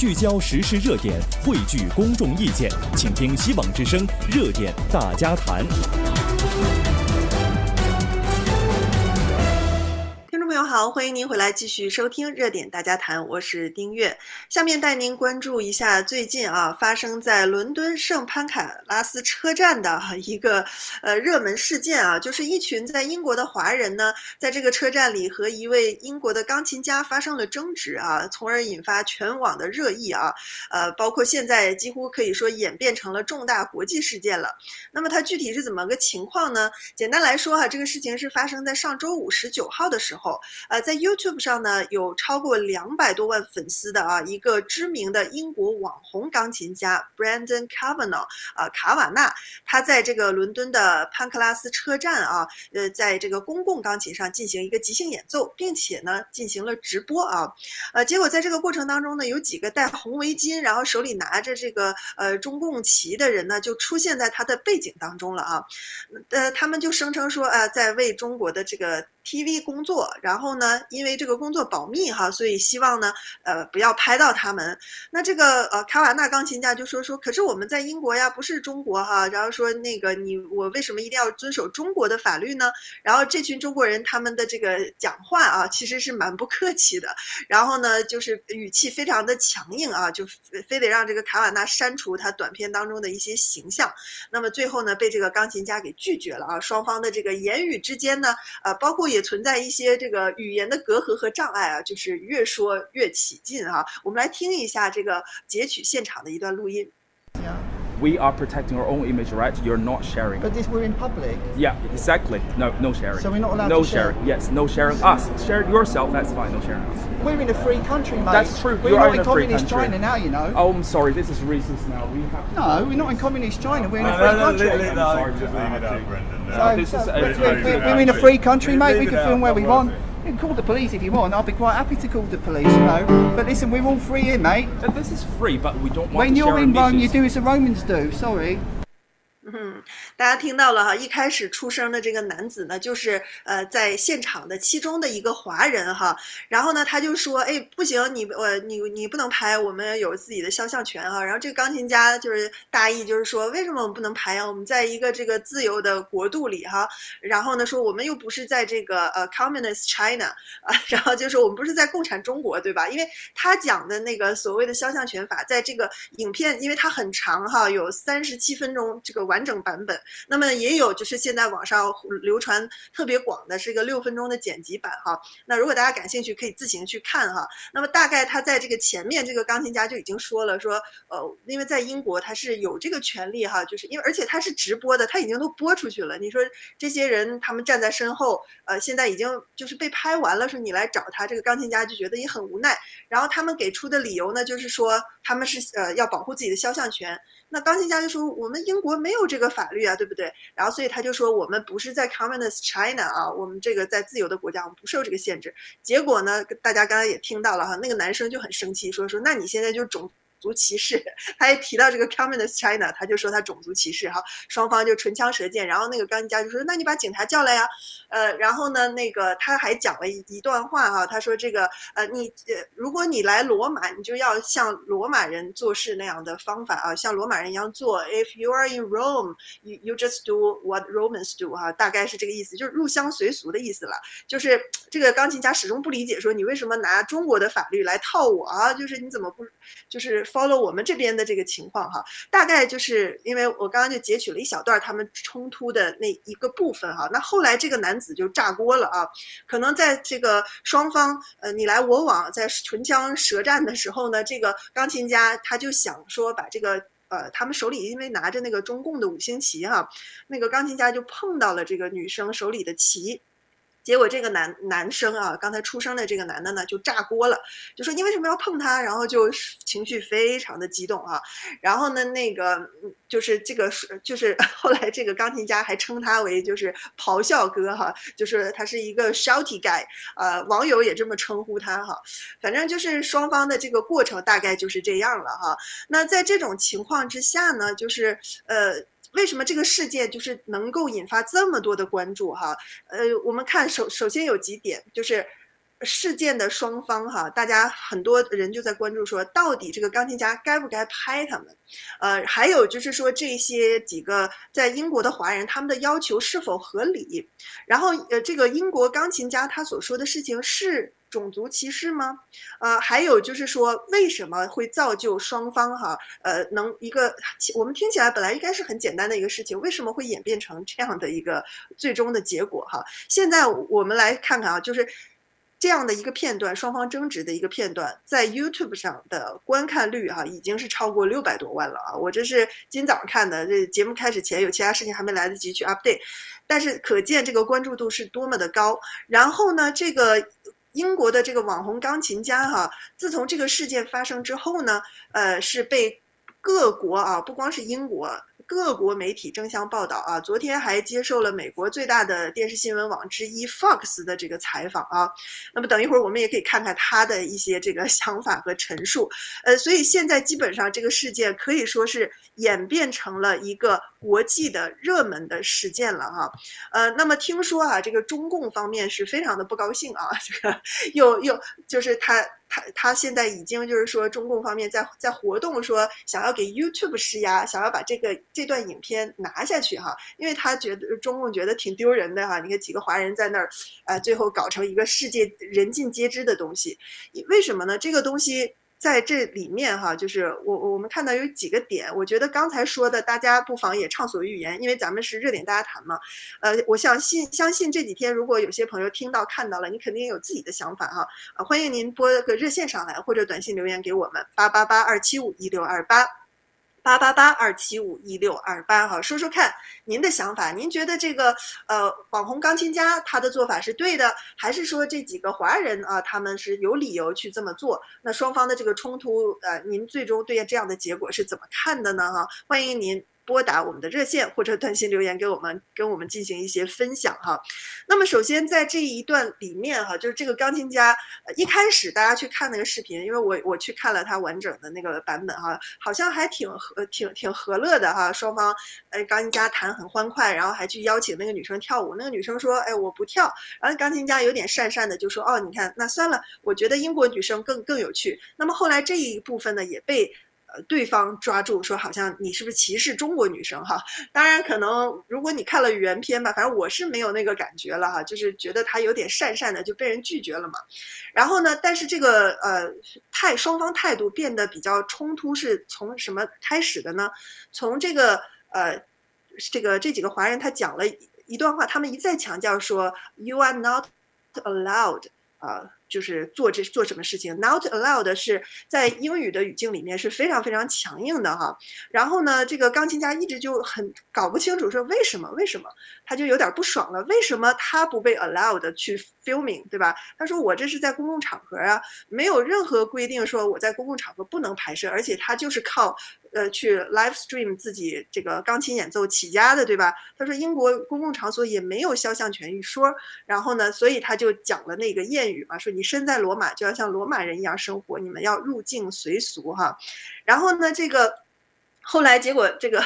聚焦时事热点，汇聚公众意见，请听希望之声热点大家谈。好，欢迎您回来继续收听热点大家谈，我是丁月。下面带您关注一下最近啊发生在伦敦圣潘卡拉斯车站的一个呃热门事件啊，就是一群在英国的华人呢，在这个车站里和一位英国的钢琴家发生了争执啊，从而引发全网的热议啊，呃，包括现在几乎可以说演变成了重大国际事件了。那么它具体是怎么个情况呢？简单来说哈、这个事情是发生在上周五十九号的时候。呃，在 YouTube 上呢，有超过两百多万粉丝的啊，一个知名的英国网红钢琴家 Brendan Kavanaugh 啊，卡瓦纳，他在这个伦敦的潘克拉斯车站啊，呃，在这个公共钢琴上进行一个即兴演奏，并且呢进行了直播啊，呃，结果在这个过程当中呢，有几个戴红围巾，然后手里拿着这个呃中共旗的人呢，就出现在他的背景当中了啊，呃，他们就声称说啊，在为中国的这个。TV 工作，然后呢，因为这个工作保密哈，所以希望呢，呃，不要拍到他们。那这个呃，卡瓦纳钢琴家就说说，可是我们在英国呀，不是中国哈。然后说那个你我为什么一定要遵守中国的法律呢？然后这群中国人他们的这个讲话啊，其实是蛮不客气的。然后呢，就是语气非常的强硬啊，就非得让这个卡瓦纳删除他短片当中的一些形象。那么最后呢，被这个钢琴家给拒绝了啊。双方的这个言语之间呢，呃，包括。也存在一些这个语言的隔阂和障碍啊，就是越说越起劲啊。我们来听一下这个截取现场的一段录音。We are protecting our own image, right? You're not sharing. But this we're in public. Yeah, exactly. No, no sharing. So we're not allowed no to share. sharing. Yes, no sharing us. Share yourself. That's fine. No sharing us. We're in a free country, mate. That's true. We're you not are in, communist. China now, you know. Oh, I'm sorry. This is racist now. We have. No, we're not in communist China. We're in a No, free no, no, country. it it. No, So- this is uh, we're, it's we're- very we're in a free country, mate. We can film where we want. You can call the police if you want. I'll be quite happy to call the police, you know. But listen, we're all free here, mate. This is free, but we don't want When you're in Rome, you do as the Romans do. Sorry. 大家听到了哈，一开始出声的这个男子呢，就是呃在现场的其中的一个华人哈，然后呢他就说，哎，不行，你我你你不能拍，我们有自己的肖像权哈。然后这个钢琴家就是大意就是说，为什么我们不能拍啊？我们在一个这个自由的国度里哈，然后呢说我们又不是在这个呃 communist China 啊，然后就说我们不是在共产中国对吧？因为他讲的那个所谓的肖像权法，在这个影片，因为它很长哈，有三十七分钟这个。完整版本，那么也有就是现在网上流传特别广的是一个六分钟的剪辑版哈。那如果大家感兴趣，可以自行去看哈。那么大概他在这个前面，这个钢琴家就已经说了说，呃，因为在英国他是有这个权利哈，就是因为而且他是直播的，他已经都播出去了。你说这些人他们站在身后，呃，现在已经就是被拍完了，说你来找他，这个钢琴家就觉得也很无奈。然后他们给出的理由呢，就是说他们是呃要保护自己的肖像权。那钢琴家就说：“我们英国没有这个法律啊，对不对？”然后所以他就说：“我们不是在 Communist China 啊，我们这个在自由的国家，我们不受这个限制。”结果呢，大家刚才也听到了哈，那个男生就很生气，说：“说那你现在就种。”族歧视，他一提到这个 Communist China，他就说他种族歧视哈，双方就唇枪舌剑，然后那个钢琴家就说，那你把警察叫来呀，呃，然后呢，那个他还讲了一一段话哈，他说这个呃，你呃，如果你来罗马，你就要像罗马人做事那样的方法啊，像罗马人一样做。If you are in Rome, you you just do what Romans do 哈，大概是这个意思，就是入乡随俗的意思了。就是这个钢琴家始终不理解，说你为什么拿中国的法律来套我啊？就是你怎么不就是。Follow 我们这边的这个情况哈，大概就是因为我刚刚就截取了一小段他们冲突的那一个部分哈，那后来这个男子就炸锅了啊，可能在这个双方呃你来我往在唇枪舌战的时候呢，这个钢琴家他就想说把这个呃他们手里因为拿着那个中共的五星旗哈，那个钢琴家就碰到了这个女生手里的旗。结果这个男男生啊，刚才出生的这个男的呢，就炸锅了，就说你为什么要碰他？然后就情绪非常的激动啊。然后呢，那个就是这个就是 后来这个钢琴家还称他为就是咆哮哥哈，就是他是一个 shouty guy，呃，网友也这么称呼他哈。反正就是双方的这个过程大概就是这样了哈。那在这种情况之下呢，就是呃。为什么这个事件就是能够引发这么多的关注哈？呃，我们看首首先有几点，就是事件的双方哈，大家很多人就在关注说，到底这个钢琴家该不该拍他们？呃，还有就是说这些几个在英国的华人，他们的要求是否合理？然后呃，这个英国钢琴家他所说的事情是种族歧视吗？呃，还有就是说为什么会造就双方哈？呃，能一个我们听起来本来应该是很简单的一个事情，为什么会演变成这样的一个最终的结果哈？现在我们来看看啊，就是。这样的一个片段，双方争执的一个片段，在 YouTube 上的观看率哈、啊，已经是超过六百多万了啊！我这是今早上看的，这节目开始前有其他事情还没来得及去 update，但是可见这个关注度是多么的高。然后呢，这个英国的这个网红钢琴家哈、自从这个事件发生之后呢，呃，是被各国啊，不光是英国。各国媒体争相报道啊，昨天还接受了美国最大的电视新闻网之一 Fox 的这个采访啊。那么等一会儿我们也可以看看他的一些这个 想法和陈述。呃，所以现在基本上这个事件可以说是演变成了一个国际的热门的事件了哈。呃，那么听说啊，这个中共方面是非常的不高兴啊，这个 又又就是他。他他现在已经就是说，中共方面在在活动，说想要给 YouTube 施压，想要把这个这段影片拿下去哈，因为他觉得中共觉得挺丢人的哈。你看几个华人在那儿，呃，最后搞成一个世界人尽皆知的东西，为什么呢？这个东西。在这里面哈，就是我我们看到有几个点，我觉得刚才说的，大家不妨也畅所欲言，因为咱们是热点大家谈嘛。呃，我相信相信这几天如果有些朋友听到看到了，你肯定有自己的想法哈。啊，欢迎您拨个热线上来，或者短信留言给我们八八八二七五一六二八。八八八二七五一六二八哈，说说看您的想法，您觉得这个呃网红钢琴家他的做法是对的，还是说这几个华人啊他们是有理由去这么做？那双方的这个冲突，呃，您最终对这样的结果是怎么看的呢？哈，欢迎您。拨打我们的热线或者短信留言给我们，跟我们进行一些分享哈。那么首先在这一段里面哈，就是这个钢琴家一开始大家去看那个视频，因为我我去看了他完整的那个版本哈，好像还挺和挺挺和乐的哈。双方呃钢琴家弹很欢快，然后还去邀请那个女生跳舞。那个女生说：“哎，我不跳。”然后钢琴家有点讪讪的就说：“哦，你看那算了，我觉得英国女生更更有趣。”那么后来这一部分呢也被。呃，对方抓住说，好像你是不是歧视中国女生哈？当然，可能如果你看了原片吧，反正我是没有那个感觉了哈，就是觉得他有点讪讪的就被人拒绝了嘛。然后呢，但是这个呃态双方态度变得比较冲突，是从什么开始的呢？从这个呃这个这几个华人他讲了一段话，他们一再强调说，You are not allowed 啊、就是做这做什么事情，not allowed 是在英语的语境里面是非常非常强硬的哈。然后呢，这个钢琴家一直就很搞不清楚说为什么为什么，他就有点不爽了，为什么他不被 allowed 去 filming 对吧？他说我这是在公共场合啊，没有任何规定说我在公共场合不能拍摄，而且他就是靠。呃，去 live stream 自己这个钢琴演奏起家的，对吧？他说英国公共场所也没有肖像权一说，然后呢，所以他就讲了那个谚语嘛，说你身在罗马就要像罗马人一样生活，你们要入境随俗哈。然后呢，这个后来结果这个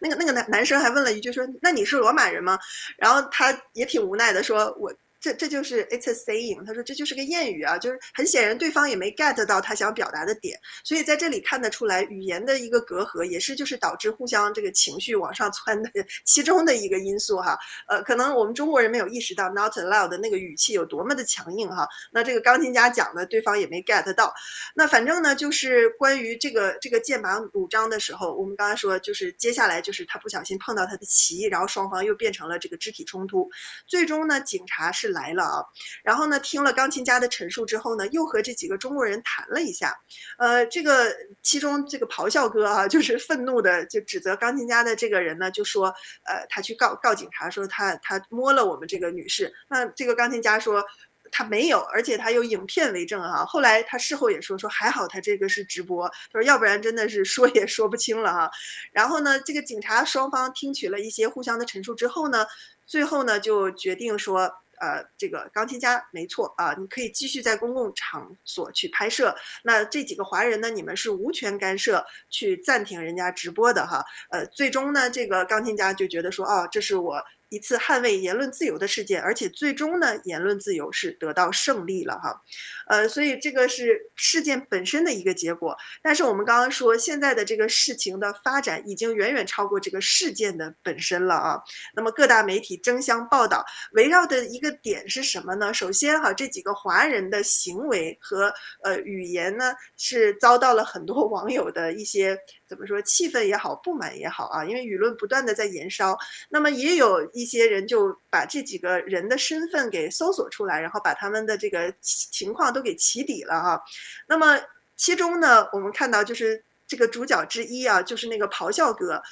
那个那个男男生还问了一句说，那你是罗马人吗？然后他也挺无奈的说，我。这这就是 it's a saying，他说这就是个谚语啊，就是很显然对方也没 get 到他想表达的点，所以在这里看得出来语言的一个隔阂，也是就是导致互相这个情绪往上窜的其中的一个因素哈。呃，可能我们中国人没有意识到 not allowed 的那个语气有多么的强硬哈。那这个钢琴家讲的对方也没 get 到。那反正呢，就是关于这个这个剑拔弩张的时候，我们刚才说就是接下来就是他不小心碰到他的旗，然后双方又变成了这个肢体冲突，最终呢，警察是。来了啊，然后呢，听了钢琴家的陈述之后呢，又和这几个中国人谈了一下，呃，这个其中这个咆哮哥啊，就是愤怒的就指责钢琴家的这个人呢，就说，呃，他去告告警察说他他摸了我们这个女士，那这个钢琴家说他没有，而且他有影片为证啊。后来他事后也说说还好他这个是直播，他说要不然真的是说也说不清了哈。然后呢，这个警察双方听取了一些互相的陈述之后呢，最后呢就决定说。呃，这个钢琴家没错啊，你可以继续在公共场所去拍摄。那这几个华人呢，你们是无权干涉去暂停人家直播的哈。呃，最终呢，这个钢琴家就觉得说，哦，这是我一次捍卫言论自由的事件，而且最终呢，言论自由是得到胜利了哈，呃，所以这个是事件本身的一个结果。但是我们刚刚说，现在的这个事情的发展已经远远超过这个事件的本身了啊。那么各大媒体争相报道，围绕的一个点是什么呢？首先哈，这几个华人的行为和呃语言呢，是遭到了很多网友的一些怎么说，气氛也好，不满也好啊，因为舆论不断的在延烧。那么也有。一些人就把这几个人的身份给搜索出来，然后把他们的这个情况都给起底了啊。那么其中呢，我们看到就是这个主角之一啊，就是那个咆哮哥。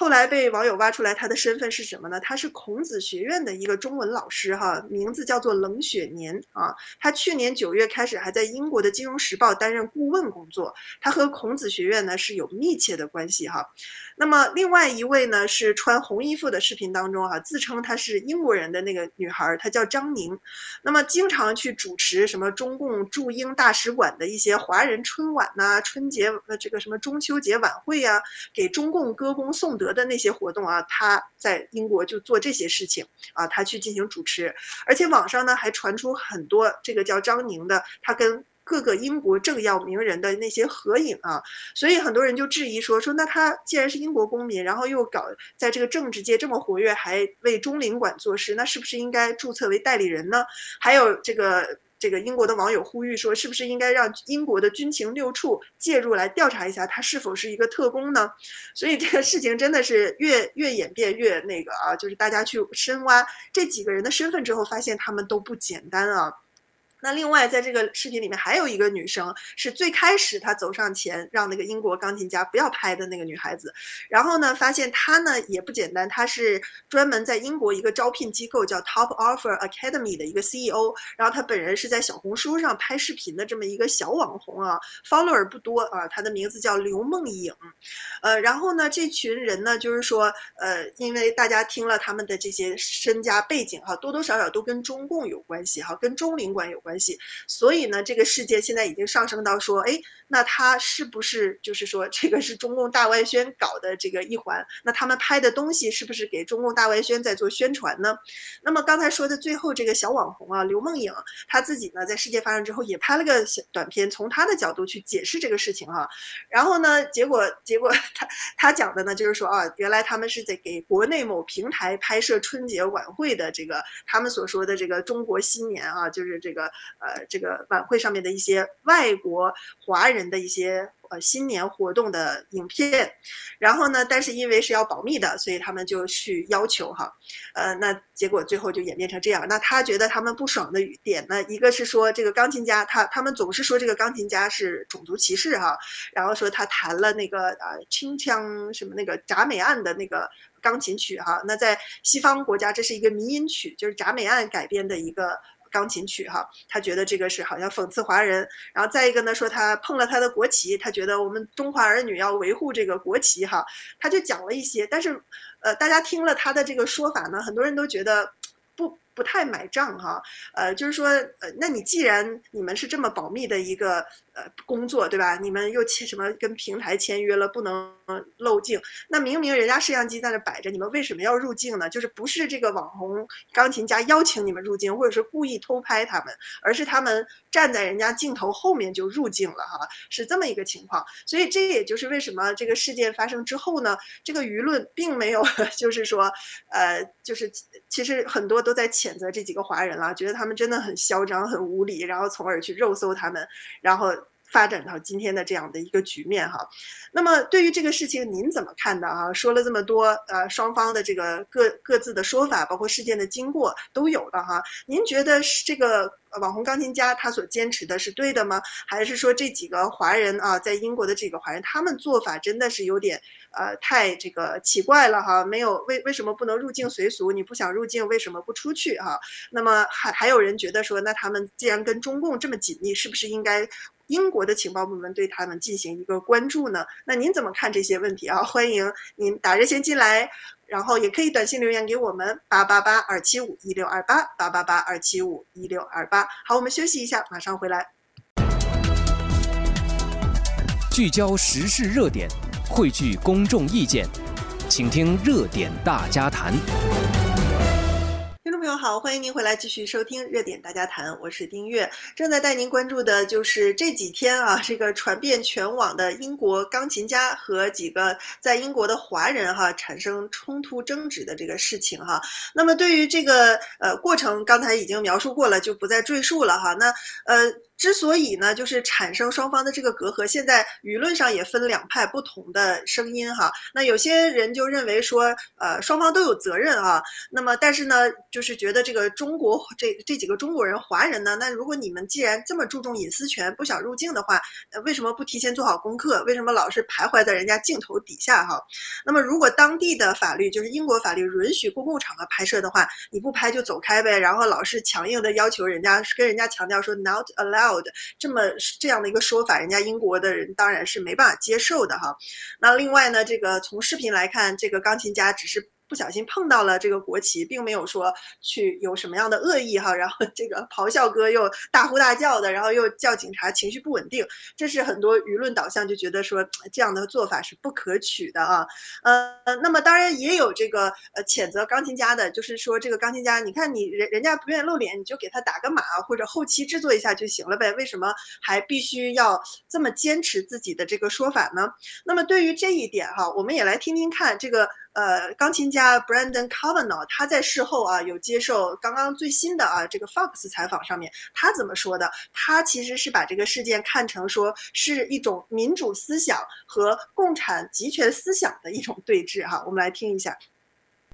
后来被网友挖出来，他的身份是什么呢？他是孔子学院的一个中文老师，哈，名字叫做冷雪年啊。他去年九月开始还在英国的《金融时报》担任顾问工作，他和孔子学院呢是有密切的关系哈。那么另外一位呢是穿红衣服的视频当中哈，自称她是英国人的那个女孩，她叫张宁，那么经常去主持什么中共驻英大使馆的一些华人春晚呐、春节呃这个什么中秋节晚会呀、给中共歌功颂德的那些活动啊，他在英国就做这些事情啊，他去进行主持，而且网上呢还传出很多这个叫张宁的，他跟各个英国政要名人的那些合影啊，所以很多人就质疑说说，那他既然是英国公民，然后又搞在这个政治界这么活跃，还为中领馆做事，那是不是应该注册为代理人呢？还有这个。这个英国的网友呼吁说，是不是应该让英国的军情六处介入来调查一下他是否是一个特工呢？所以这个事情真的是越越演变越那个啊，就是大家去深挖这几个人的身份之后，发现他们都不简单啊。那另外，在这个视频里面还有一个女生，是最开始她走上前让那个英国钢琴家不要拍的那个女孩子。然后呢，发现她呢也不简单，她是专门在英国一个招聘机构叫 Top Offer Academy 的一个 CEO。然后她本人是在小红书上拍视频的这么一个小网红啊，follower 不多啊。她的名字叫刘梦颖。呃，然后呢，这群人呢，就是说，呃，因为大家听了他们的这些身家背景哈，多多少少都跟中共有关系哈，跟中领馆有关。关系，所以呢，这个事件现在已经上升到说，哎，那他是不是就是说，这个是中共大外宣搞的这个一环？那他们拍的东西是不是给中共大外宣在做宣传呢？那么刚才说的最后这个小网红啊，刘梦颖，他自己呢，在事件发生之后也拍了个小短片，从他的角度去解释这个事情哈、啊。然后呢，结果结果他他讲的呢，就是说啊，原来他们是在给国内某平台拍摄春节晚会的这个他们所说的这个中国新年啊，就是这个。呃，这个晚会上面的一些外国华人的一些呃新年活动的影片，然后呢，但是因为是要保密的，所以他们就去要求哈，呃，那结果最后就演变成这样。那他觉得他们不爽的点呢，一个是说这个钢琴家他他们总是说这个钢琴家是种族歧视哈，然后说他弹了那个呃清腔什么那个铡美案的那个钢琴曲哈，那在西方国家这是一个迷音曲，就是铡美案改编的一个。钢琴曲哈，他觉得这个是好像讽刺华人，然后再一个呢，说他碰了他的国旗，他觉得我们中华儿女要维护这个国旗哈，他就讲了一些，但是，呃，大家听了他的这个说法呢，很多人都觉得不不太买账哈，呃，就是说，呃，那你既然你们是这么保密的一个。工作对吧？你们又签什么跟平台签约了，不能漏镜？那明明人家摄像机在那摆着，你们为什么要入镜呢？就是不是这个网红钢琴家邀请你们入镜，或者是故意偷拍他们，而是他们站在人家镜头后面就入镜了哈，是这么一个情况。所以这也就是为什么这个事件发生之后呢，这个舆论并没有 就是说，呃，就是其实很多都在谴责这几个华人了，觉得他们真的很嚣张、很无理，然后从而去肉搜他们，然后。发展到今天的这样的一个局面哈，那么对于这个事情您怎么看的啊？说了这么多，呃，双方的这个各各自的说法，包括事件的经过都有的哈。您觉得是这个网红钢琴家他所坚持的是对的吗？还是说这几个华人啊，在英国的这个华人，他们做法真的是有点呃太这个奇怪了哈？没有为为什么不能入境随俗？你不想入境，为什么不出去哈？那么还还有人觉得说，那他们既然跟中共这么紧密，是不是应该？英国的情报部门对他们进行一个关注呢？那您怎么看这些问题啊？欢迎您打热线进来，然后也可以短信留言给我们八八八二七五一六二八八八八二七五一六二八。好，我们休息一下，马上回来。聚焦时事热点，汇聚公众意见，请听热点大家谈。好，欢迎您回来继续收听热点大家谈，我是丁月，正在带您关注的就是这几天啊，这个传遍全网的英国钢琴家和几个在英国的华人哈、产生冲突争执的这个事情哈。那么对于这个呃过程，刚才已经描述过了，就不再赘述了哈。那呃。之所以呢，就是产生双方的这个隔阂，现在舆论上也分两派不同的声音哈。那有些人就认为说，呃，双方都有责任啊。那么，但是呢，就是觉得这个中国这这几个中国人华人呢，那如果你们既然这么注重隐私权，不想入境的话，呃，为什么不提前做好功课？为什么老是徘徊在人家镜头底下哈？那么，如果当地的法律就是英国法律允许公共场合拍摄的话，你不拍就走开呗。然后老是强硬的要求人家跟人家强调说 not allowed” 这么这样的一个说法，人家英国的人当然是没办法接受的哈。那另外呢，这个从视频来看，这个钢琴家只是。不小心碰到了这个国旗，并没有说去有什么样的恶意哈，然后这个咆哮哥又大呼大叫的，然后又叫警察，情绪不稳定，这是很多舆论导向就觉得说这样的做法是不可取的啊。呃，那么当然也有这个呃谴责钢琴家的，就是说这个钢琴家，你看你人人家不愿意露脸，你就给他打个码或者后期制作一下就行了呗，为什么还必须要这么坚持自己的这个说法呢？那么对于这一点哈，我们也来听听看这个。呃，钢琴家 Brendan Kavanaugh，他在事后啊有接受刚刚最新的啊这个 Fox 采访上面，他怎么说的？他其实是把这个事件看成说是一种民主思想和共产极权思想的一种对峙哈。我们来听一下。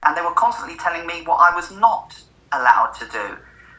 And they were constantly telling me what I was not allowed to do,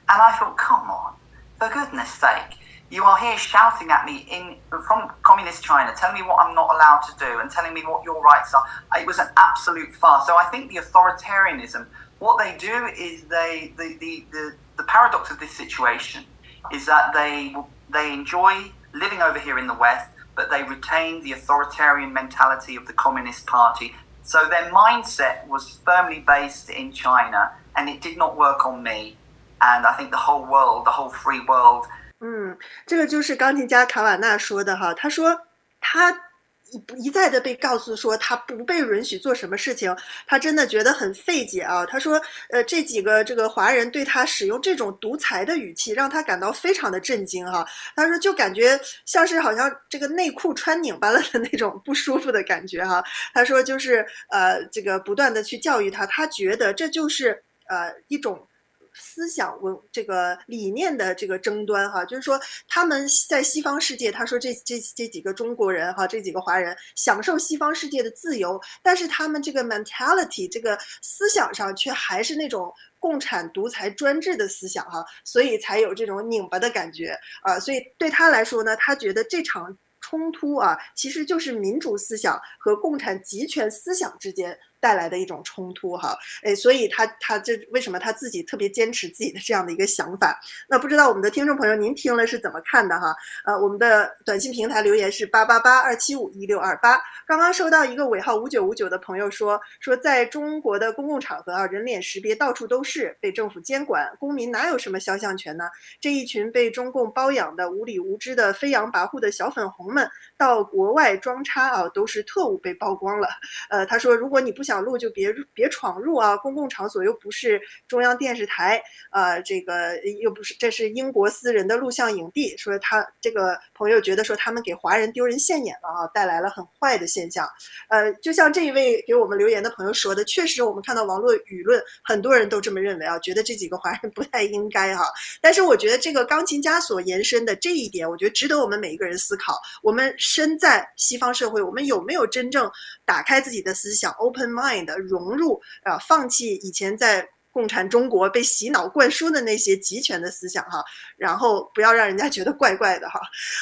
and I thought, come on, for goodness sake. You are here shouting at me in from communist China, telling me what I'm not allowed to do and telling me what your rights are. It was an absolute farce. So I think the authoritarianism, what they do is they the, the, the, the paradox of this situation is that they they enjoy living over here in the West, but they retain the authoritarian mentality of the Communist Party. So their mindset was firmly based in China, and it did not work on me. And I think the whole world, the whole free world, 嗯，这个就是钢琴家卡瓦纳说的哈。他说他一一再的被告诉说他不被允许做什么事情，他真的觉得很费解啊。他说，呃，这几个这个华人对他使用这种独裁的语气，让他感到非常的震惊哈。他说就感觉像是好像这个内裤穿拧巴了的那种不舒服的感觉哈。他说就是呃，这个不断的去教育他，他觉得这就是呃一种。思想文这个理念的这个争端哈，就是说他们在西方世界，他说这这这几个中国人哈，这几个华人享受西方世界的自由，但是他们这个 mentality 这个思想上却还是那种共产独裁专制的思想哈，所以才有这种拧巴的感觉啊，所以对他来说呢，他觉得这场冲突啊，其实就是民主思想和共产集权思想之间。带来的一种冲突哈，哎，所以他他这为什么他自己特别坚持自己的这样的一个想法？那不知道我们的听众朋友您听了是怎么看的哈？呃，我们的短信平台留言是八八八二七五一六二八。刚刚收到一个尾号五九五九的朋友说说，在中国的公共场合啊，人脸识别到处都是，被政府监管，公民哪有什么肖像权呢？这一群被中共包养的无理无知的飞扬跋扈的小粉红们，到国外装叉啊，都是特务被曝光了。呃，他说如果你不想录就别别闯入啊！公共场所又不是中央电视台，呃，这个又不是，这是英国私人的录像影帝。说他这个朋友觉得说他们给华人丢人现眼了啊，带来了很坏的现象。呃，就像这一位给我们留言的朋友说的，确实我们看到网络舆论很多人都这么认为啊，觉得这几个华人不太应该哈。但是我觉得这个钢琴家所延伸的这一点，我觉得值得我们每一个人思考。我们身在西方社会，我们有没有真正打开自己的思想，open mind？融入啊，放弃以前在共产中国被洗脑灌输的那些集权的思想哈，然后不要让人家觉得怪怪的哈。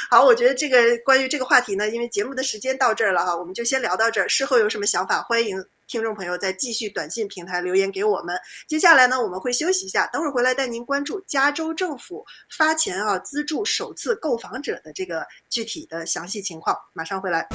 好，我觉得这个关于这个话题呢，因为节目的时间到这儿了哈，我们就先聊到这儿。事后有什么想法，欢迎听众朋友再继续短信平台留言给我们。接下来呢，我们会休息一下，等会儿回来带您关注加州政府发钱啊资助首次购房者的这个具体的详细情况。马上回来。